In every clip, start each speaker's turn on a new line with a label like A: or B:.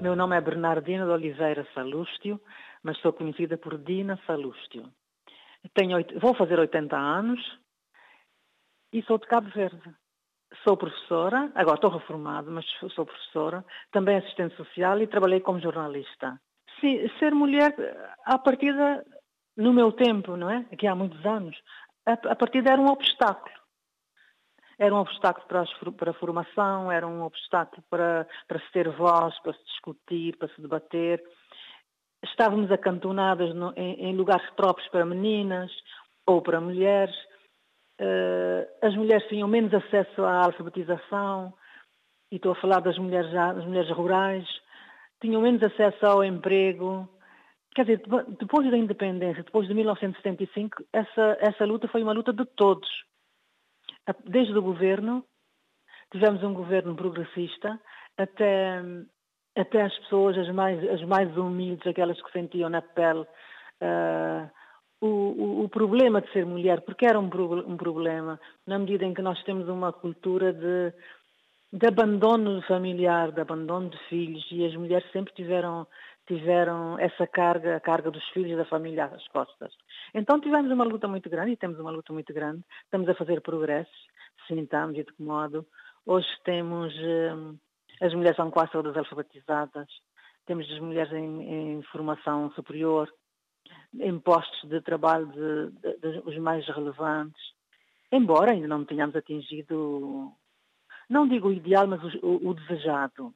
A: Meu nome é Bernardina de Oliveira Salústio, mas sou conhecida por Dina Salústio. Tenho, vou fazer 80 anos e sou de Cabo Verde. Sou professora, agora estou reformada, mas sou professora, também assistente social e trabalhei como jornalista. Sim, ser mulher, a partida, no meu tempo, não é? Aqui há muitos anos, a, a partida era um obstáculo. Era um obstáculo para, as, para a formação, era um obstáculo para, para se ter voz, para se discutir, para se debater. Estávamos acantonadas no, em, em lugares próprios para meninas ou para mulheres uh, as mulheres tinham menos acesso à alfabetização, e estou a falar das mulheres, das mulheres rurais, tinham menos acesso ao emprego. Quer dizer, depois da independência, depois de 1975, essa, essa luta foi uma luta de todos. Desde o governo, tivemos um governo progressista, até, até as pessoas, as mais, as mais humildes, aquelas que sentiam na pele uh, o, o, o, problema de ser mulher, porque era um, um, problema, na medida em que nós temos uma cultura de, de abandono familiar, de abandono de filhos, e as mulheres sempre tiveram, tiveram essa carga, a carga dos filhos da família às costas. Então tivemos uma luta muito grande, e temos uma luta muito grande, estamos a fazer progressos, sim, estamos, e de que modo. Hoje temos, hum, as mulheres são quase todas alfabetizadas, temos as mulheres em, em formação superior, em postos de trabalho de, de, de, os mais relevantes, embora ainda não tenhamos atingido, não digo o ideal, mas o, o desejado.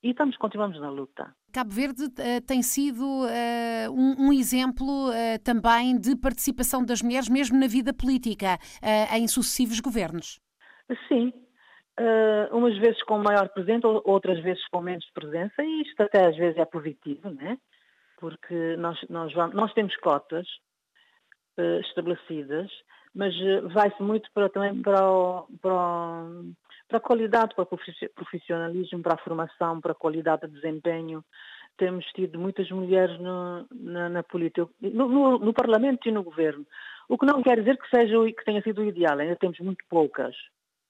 A: E estamos, continuamos na luta.
B: Cabo Verde uh, tem sido uh, um, um, exemplo uh, também de participação das mulheres, mesmo na vida política, em sucessivos governos.
A: Sim, umas vezes com maior presença, outras vezes com menos presença, e isto até às vezes é positivo, né? porque nós, nós, vamos, nós temos cotas uh, estabelecidas, mas uh, vai-se muito para, também para, o, para, o, para a qualidade, para o profissionalismo, para a formação, para a qualidade de desempenho. Temos tido muitas mulheres no, na, na política, no, no, no, Parlamento e no Governo. O que não quer dizer que, seja, que tenha sido o ideal, ainda temos muito poucas.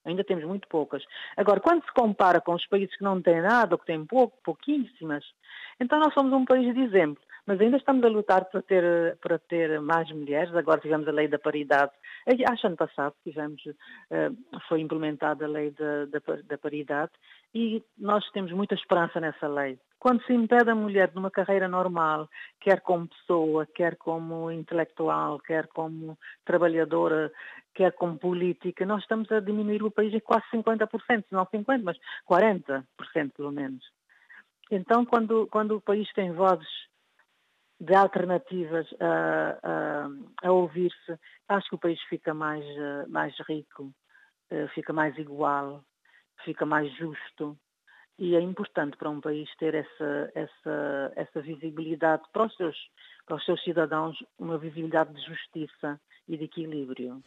A: Ainda temos muito poucas. Agora, quando se compara com os países que não têm nada, ou que têm pouco, pouquíssimas, então nós somos um país de exemplo. Mas ainda estamos a lutar para ter, para ter mais mulheres. Agora tivemos a lei da paridade. Acho ano passado tivemos, eh, foi implementada a lei da, da, da paridade e nós temos muita esperança nessa lei. Quando se impede a mulher de uma carreira normal, quer como pessoa, quer como intelectual, quer como trabalhadora, quer como política, nós estamos a diminuir o país em quase 50%, não 50%, mas 40% pelo menos. Então, quando, quando o país tem vozes de alternativas a, a, a ouvir-se, acho que o país fica mais, mais rico, eh, fica mais igual, fica mais justo. E é importante para um país ter essa, essa, essa visibilidade para os, seus, para os seus cidadãos, uma visibilidade de justiça e de equilíbrio.